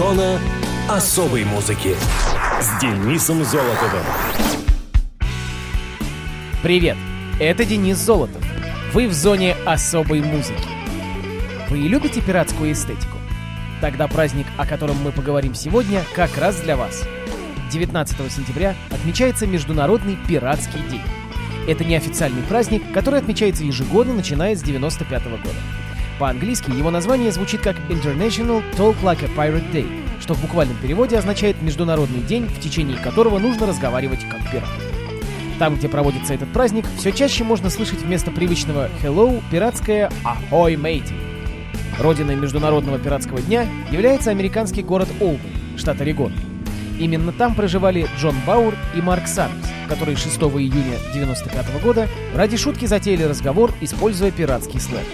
Зона особой музыки с Денисом Золотовым. Привет, это Денис Золотов. Вы в зоне особой музыки. Вы любите пиратскую эстетику? Тогда праздник, о котором мы поговорим сегодня, как раз для вас. 19 сентября отмечается Международный пиратский день. Это неофициальный праздник, который отмечается ежегодно, начиная с 95 года. По-английски его название звучит как International Talk Like a Pirate Day, что в буквальном переводе означает «международный день, в течение которого нужно разговаривать как пират». Там, где проводится этот праздник, все чаще можно слышать вместо привычного «hello» пиратское «ahoy, matey». Родиной Международного пиратского дня является американский город Олбан, штат Орегон. Именно там проживали Джон Бауэр и Марк Саммерс, которые 6 июня 1995 года ради шутки затеяли разговор, используя пиратский сленг.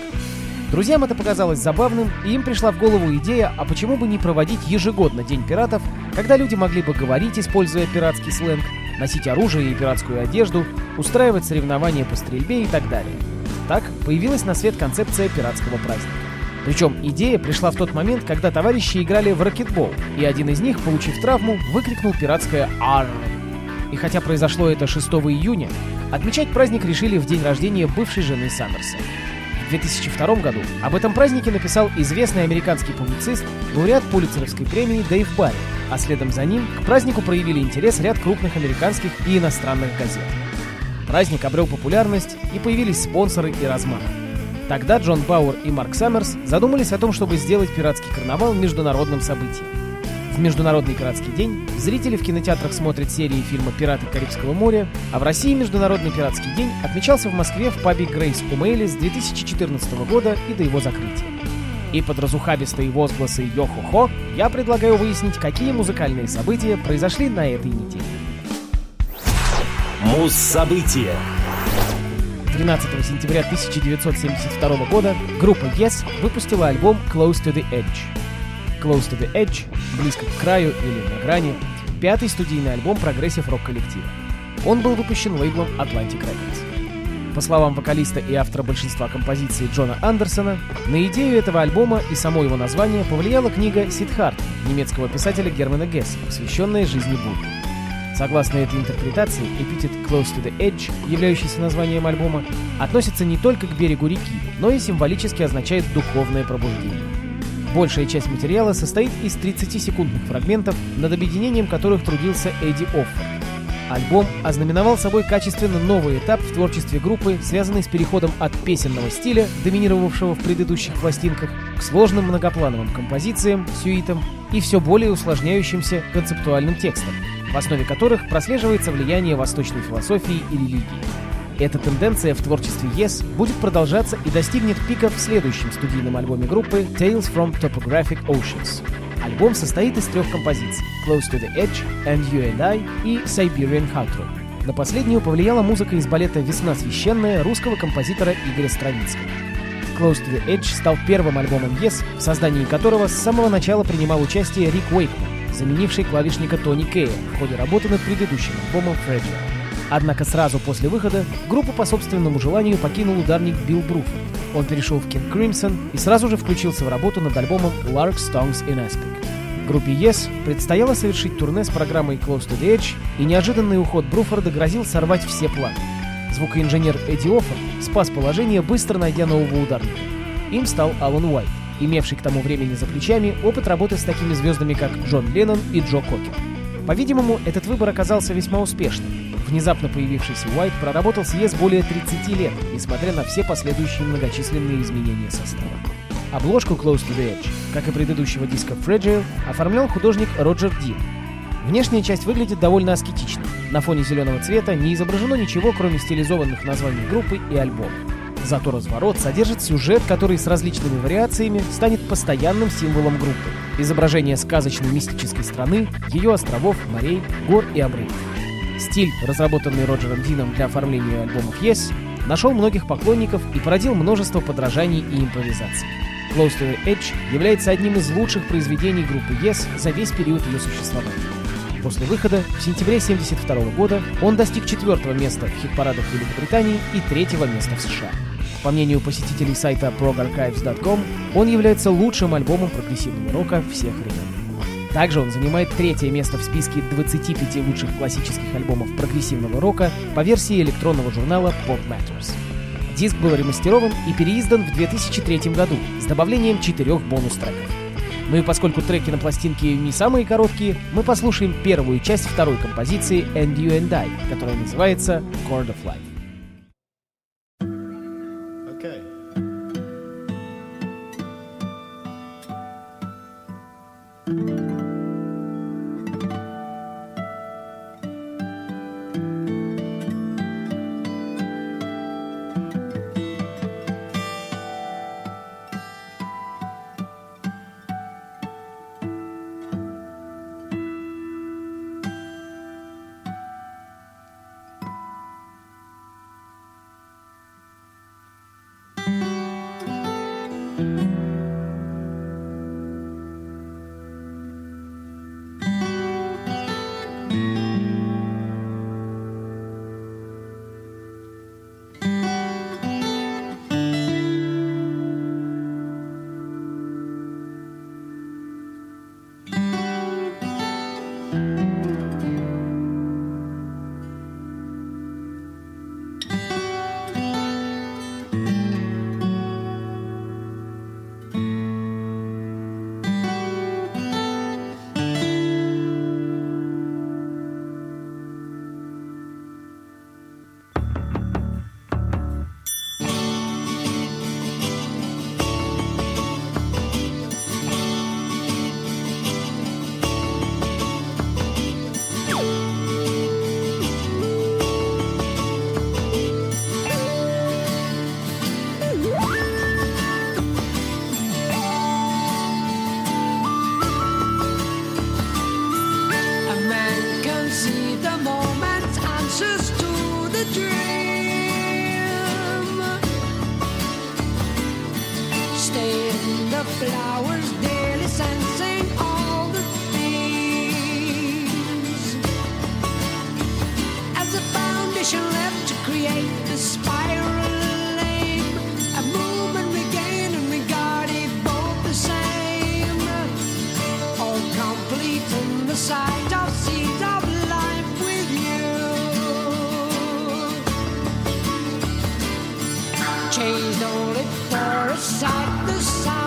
Друзьям это показалось забавным, и им пришла в голову идея, а почему бы не проводить ежегодно День пиратов, когда люди могли бы говорить, используя пиратский сленг, носить оружие и пиратскую одежду, устраивать соревнования по стрельбе и так далее. Так появилась на свет концепция пиратского праздника. Причем идея пришла в тот момент, когда товарищи играли в ракетбол, и один из них, получив травму, выкрикнул пиратское «Арр!». И хотя произошло это 6 июня, отмечать праздник решили в день рождения бывшей жены Саммерса. В 2002 году об этом празднике написал известный американский публицист, лауреат Пулитцеровской премии Дэйв Барри, а следом за ним к празднику проявили интерес ряд крупных американских и иностранных газет. Праздник обрел популярность, и появились спонсоры и размах. Тогда Джон Бауэр и Марк Саммерс задумались о том, чтобы сделать пиратский карнавал международным событием. В Международный пиратский день зрители в кинотеатрах смотрят серии фильма «Пираты Карибского моря», а в России Международный пиратский день отмечался в Москве в пабе «Грейс Умейли» с 2014 года и до его закрытия. И под разухабистые возгласы «Йо-хо-хо» я предлагаю выяснить, какие музыкальные события произошли на этой неделе. Муз-события. 13 сентября 1972 года группа Yes выпустила альбом Close to the Edge. Close to the Edge, близко к краю или на грани, пятый студийный альбом прогрессив-рок коллектива. Он был выпущен лейблом Atlantic Records. По словам вокалиста и автора большинства композиций Джона Андерсона, на идею этого альбома и само его название повлияла книга «Сидхарт» немецкого писателя Германа Гесса, посвященная жизни Будды. Согласно этой интерпретации, эпитет «Close to the Edge», являющийся названием альбома, относится не только к берегу реки, но и символически означает духовное пробуждение. Большая часть материала состоит из 30-секундных фрагментов, над объединением которых трудился Эдди Оффер. Альбом ознаменовал собой качественно новый этап в творчестве группы, связанный с переходом от песенного стиля, доминировавшего в предыдущих пластинках, к сложным многоплановым композициям, сюитам и все более усложняющимся концептуальным текстам, в основе которых прослеживается влияние восточной философии и религии. Эта тенденция в творчестве Yes будет продолжаться и достигнет пика в следующем студийном альбоме группы Tales from Topographic Oceans. Альбом состоит из трех композиций Close to the Edge, And You and I и Siberian Outro. На последнюю повлияла музыка из балета «Весна священная» русского композитора Игоря Стравинского. Close to the Edge стал первым альбомом Yes, в создании которого с самого начала принимал участие Рик Уэйкман, заменивший клавишника Тони Кея в ходе работы над предыдущим альбомом Fragile. Однако сразу после выхода группу по собственному желанию покинул ударник Билл Бруфорд. Он перешел в King Crimson и сразу же включился в работу над альбомом Lark Stones in Aspic. Группе Yes предстояло совершить турне с программой Close to the Edge, и неожиданный уход Бруфорда грозил сорвать все планы. Звукоинженер Эдди Оффер спас положение, быстро найдя нового ударника. Им стал Алан Уайт, имевший к тому времени за плечами опыт работы с такими звездами, как Джон Леннон и Джо Кокер. По-видимому, этот выбор оказался весьма успешным. Внезапно появившийся Уайт проработал с ЕС более 30 лет, несмотря на все последующие многочисленные изменения состава. Обложку Close to the Edge, как и предыдущего диска Fragile, оформлял художник Роджер Дин. Внешняя часть выглядит довольно аскетично. На фоне зеленого цвета не изображено ничего, кроме стилизованных названий группы и альбома. Зато разворот содержит сюжет, который с различными вариациями станет постоянным символом группы. Изображение сказочной мистической страны, ее островов, морей, гор и обрывов. Стиль, разработанный Роджером Дином для оформления альбомов Yes, нашел многих поклонников и породил множество подражаний и импровизаций. Close to the Edge является одним из лучших произведений группы Yes за весь период ее существования. После выхода в сентябре 1972 года он достиг четвертого места в хит-парадах Великобритании и третьего места в США. По мнению посетителей сайта progarchives.com, он является лучшим альбомом прогрессивного рока всех времен. Также он занимает третье место в списке 25 лучших классических альбомов прогрессивного рока по версии электронного журнала Pop Matters. Диск был ремастерован и переиздан в 2003 году с добавлением четырех бонус-треков. Ну и поскольку треки на пластинке не самые короткие, мы послушаем первую часть второй композиции And You and I, которая называется Chord of Life. changed only for a sight, the sight.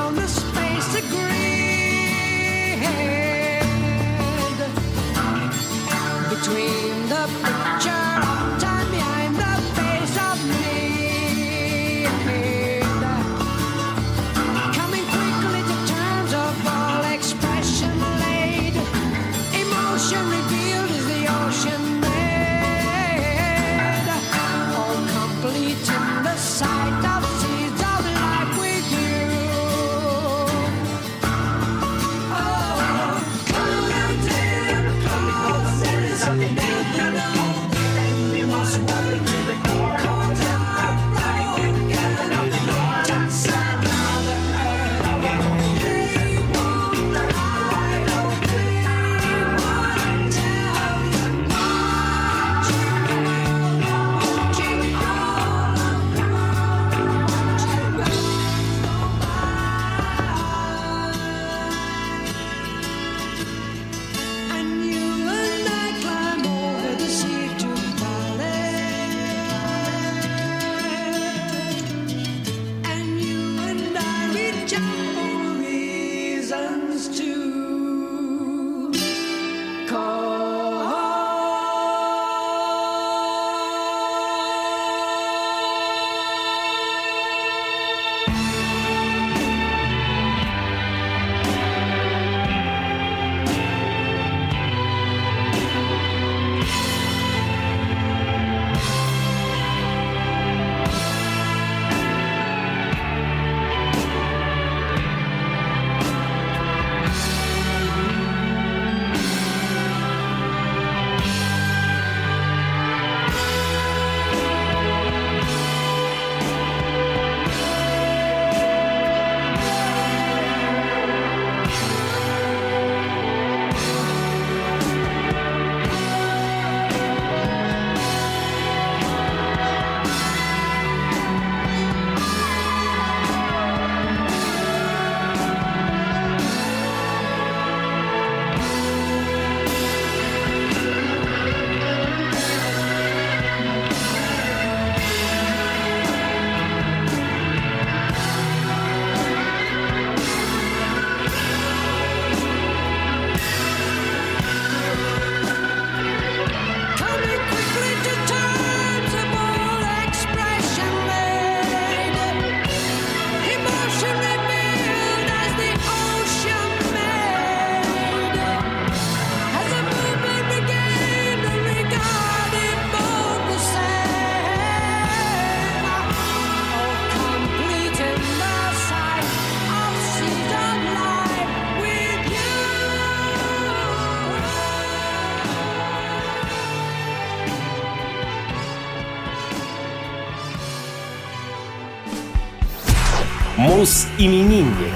Хаус-именинник.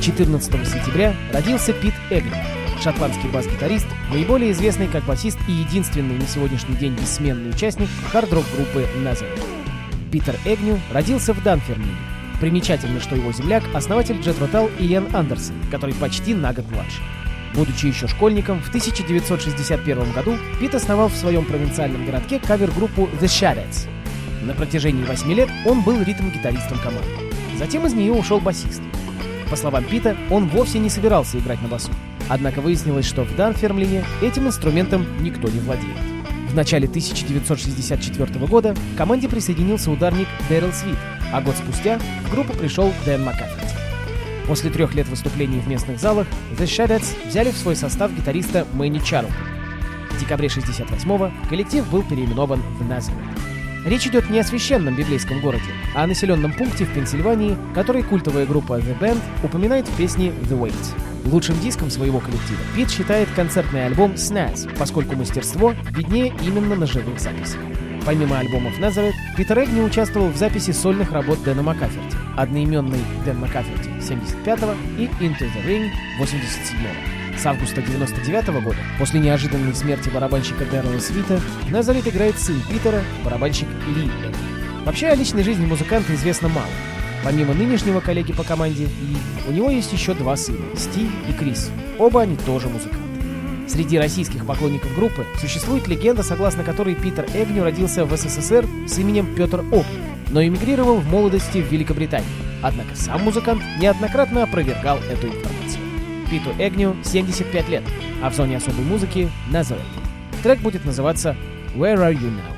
14 сентября родился Пит Эгли, шотландский бас-гитарист, наиболее известный как басист и единственный на сегодняшний день бессменный участник хард-рок группы Nazareth. Питер Эгню родился в Данфермине. Примечательно, что его земляк — основатель Джет Ротал Иэн Андерсон, который почти на год младше. Будучи еще школьником, в 1961 году Пит основал в своем провинциальном городке кавер-группу The Shadows. На протяжении восьми лет он был ритм-гитаристом команды. Затем из нее ушел басист. По словам Пита, он вовсе не собирался играть на басу. Однако выяснилось, что в Данфермлине этим инструментом никто не владеет. В начале 1964 года к команде присоединился ударник Дэрил Свит, а год спустя в группу пришел Дэн Маккаферти. После трех лет выступлений в местных залах The Shadows взяли в свой состав гитариста Мэнни Чарлтон. В декабре 1968 коллектив был переименован в Назарет. Речь идет не о священном библейском городе, а о населенном пункте в Пенсильвании, который культовая группа The Band упоминает в песне The Wait. Лучшим диском своего коллектива Пит считает концертный альбом Snaz, поскольку мастерство виднее именно на живых записях. Помимо альбомов Nazareth, Питер Эгни участвовал в записи сольных работ Дэна Маккаферти, одноименный Дэн Маккаферти 75-го и Into the Ring 87-го. С августа 99 -го года, после неожиданной смерти барабанщика Дэррела Свита, Назарет играет сын Питера, барабанщик Ли. Вообще о личной жизни музыканта известно мало. Помимо нынешнего коллеги по команде Ли, у него есть еще два сына – Стив и Крис. Оба они тоже музыканты. Среди российских поклонников группы существует легенда, согласно которой Питер Эгню родился в СССР с именем Петр Ок, но эмигрировал в молодости в Великобританию. Однако сам музыкант неоднократно опровергал эту информацию. Питу Эгню 75 лет, а в зоне особой музыки — Nazareth. Трек будет называться «Where Are You Now?».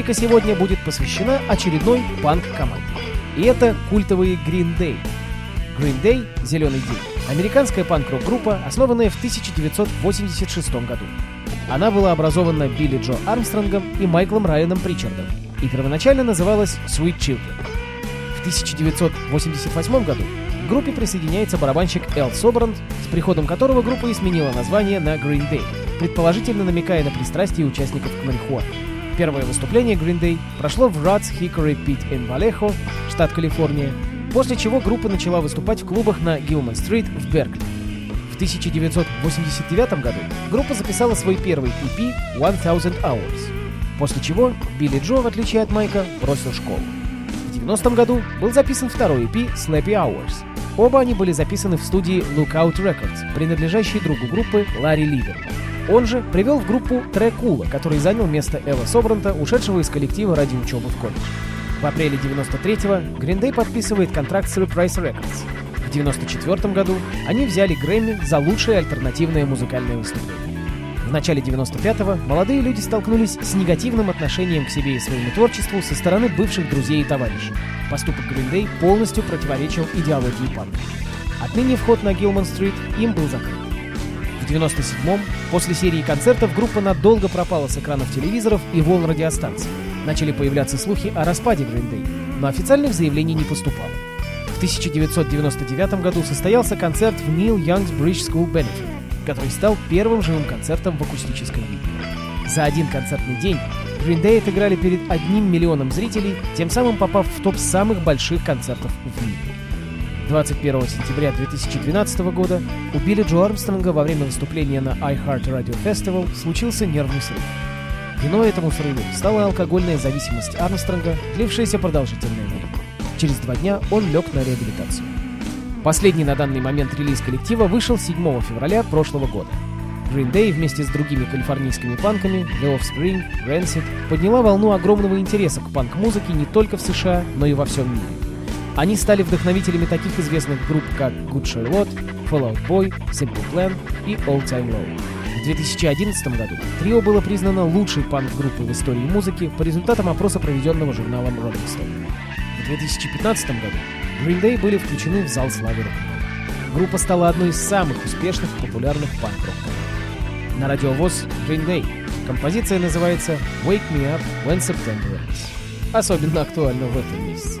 А спецрубрика сегодня будет посвящена очередной панк-команде. И это культовые Green Day. Green Day — «Зеленый день» — американская панк-рок-группа, основанная в 1986 году. Она была образована Билли Джо Армстронгом и Майклом Райаном Причардом и первоначально называлась Sweet Children. В 1988 году к группе присоединяется барабанщик Эл Собранд, с приходом которого группа и сменила название на Green Day, предположительно намекая на пристрастие участников к марихуане. Первое выступление Green Day прошло в Ruts Hickory Pit in Vallejo, штат Калифорния, после чего группа начала выступать в клубах на Гилман-стрит в Беркли. В 1989 году группа записала свой первый EP «1000 Hours», после чего Билли Джо, в отличие от Майка, бросил школу. В 90 году был записан второй EP «Slappy Hours». Оба они были записаны в студии Lookout Records, принадлежащей другу группы Ларри Лидер. Он же привел в группу Трекула, который занял место Эва Собранта, ушедшего из коллектива ради учебы в колледже. В апреле 93-го Green Day подписывает контракт с Reprise Records. В 94 году они взяли Грэмми за лучшее альтернативное музыкальное выступление. В начале 95-го молодые люди столкнулись с негативным отношением к себе и своему творчеству со стороны бывших друзей и товарищей. Поступок Day полностью противоречил идеологии панка. Отныне вход на Гилман-стрит им был закрыт. В 97-м, после серии концертов, группа надолго пропала с экранов телевизоров и волн радиостанций. Начали появляться слухи о распаде Green Day, но официальных заявлений не поступало. В 1999 году состоялся концерт в Neil Young's Bridge School Benefit, который стал первым живым концертом в акустическом виде. За один концертный день Green Day отыграли перед одним миллионом зрителей, тем самым попав в топ самых больших концертов в мире. 21 сентября 2012 года у Билли Джо Армстронга во время выступления на iHeart Radio Festival случился нервный срыв. Виной этому срыву стала алкогольная зависимость Армстронга, длившаяся продолжительное время. Через два дня он лег на реабилитацию. Последний на данный момент релиз коллектива вышел 7 февраля прошлого года. Green Day вместе с другими калифорнийскими панками, The Offspring, Rancid, подняла волну огромного интереса к панк-музыке не только в США, но и во всем мире. Они стали вдохновителями таких известных групп, как Good Charlotte, Fall Out Boy, Simple Plan и All Time Low. В 2011 году трио было признано лучшей панк-группой в истории музыки по результатам опроса, проведенного журналом Rolling Stone. В 2015 году Green Day были включены в зал славы рок Группа стала одной из самых успешных популярных панк-рок На радиовоз Green Day композиция называется «Wake Me Up When September Ends». Особенно актуально в этом месяце.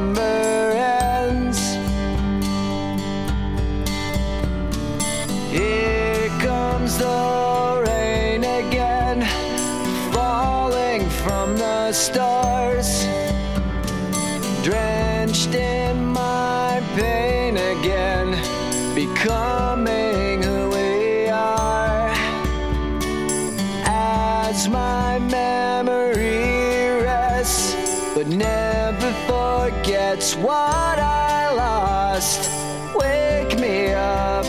My memory rests, but never forgets what I lost. Wake me up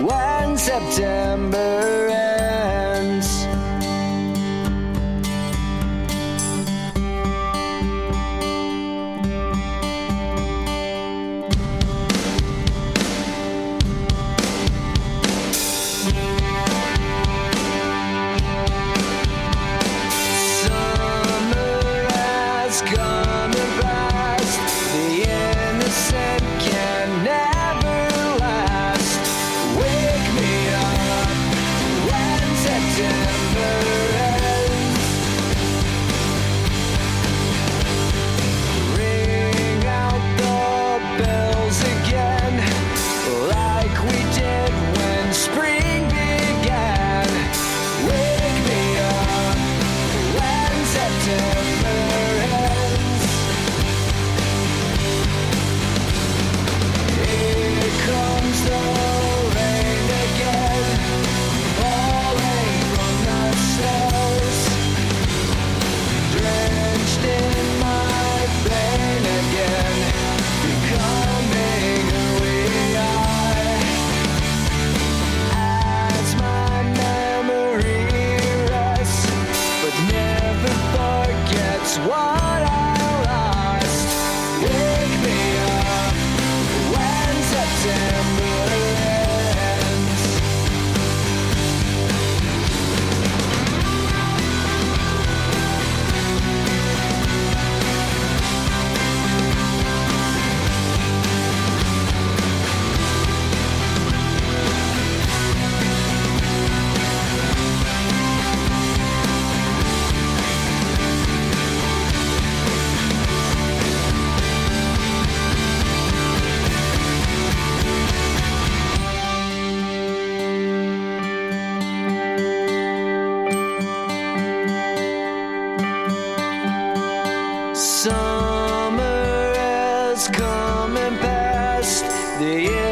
when September Summer has come and passed. The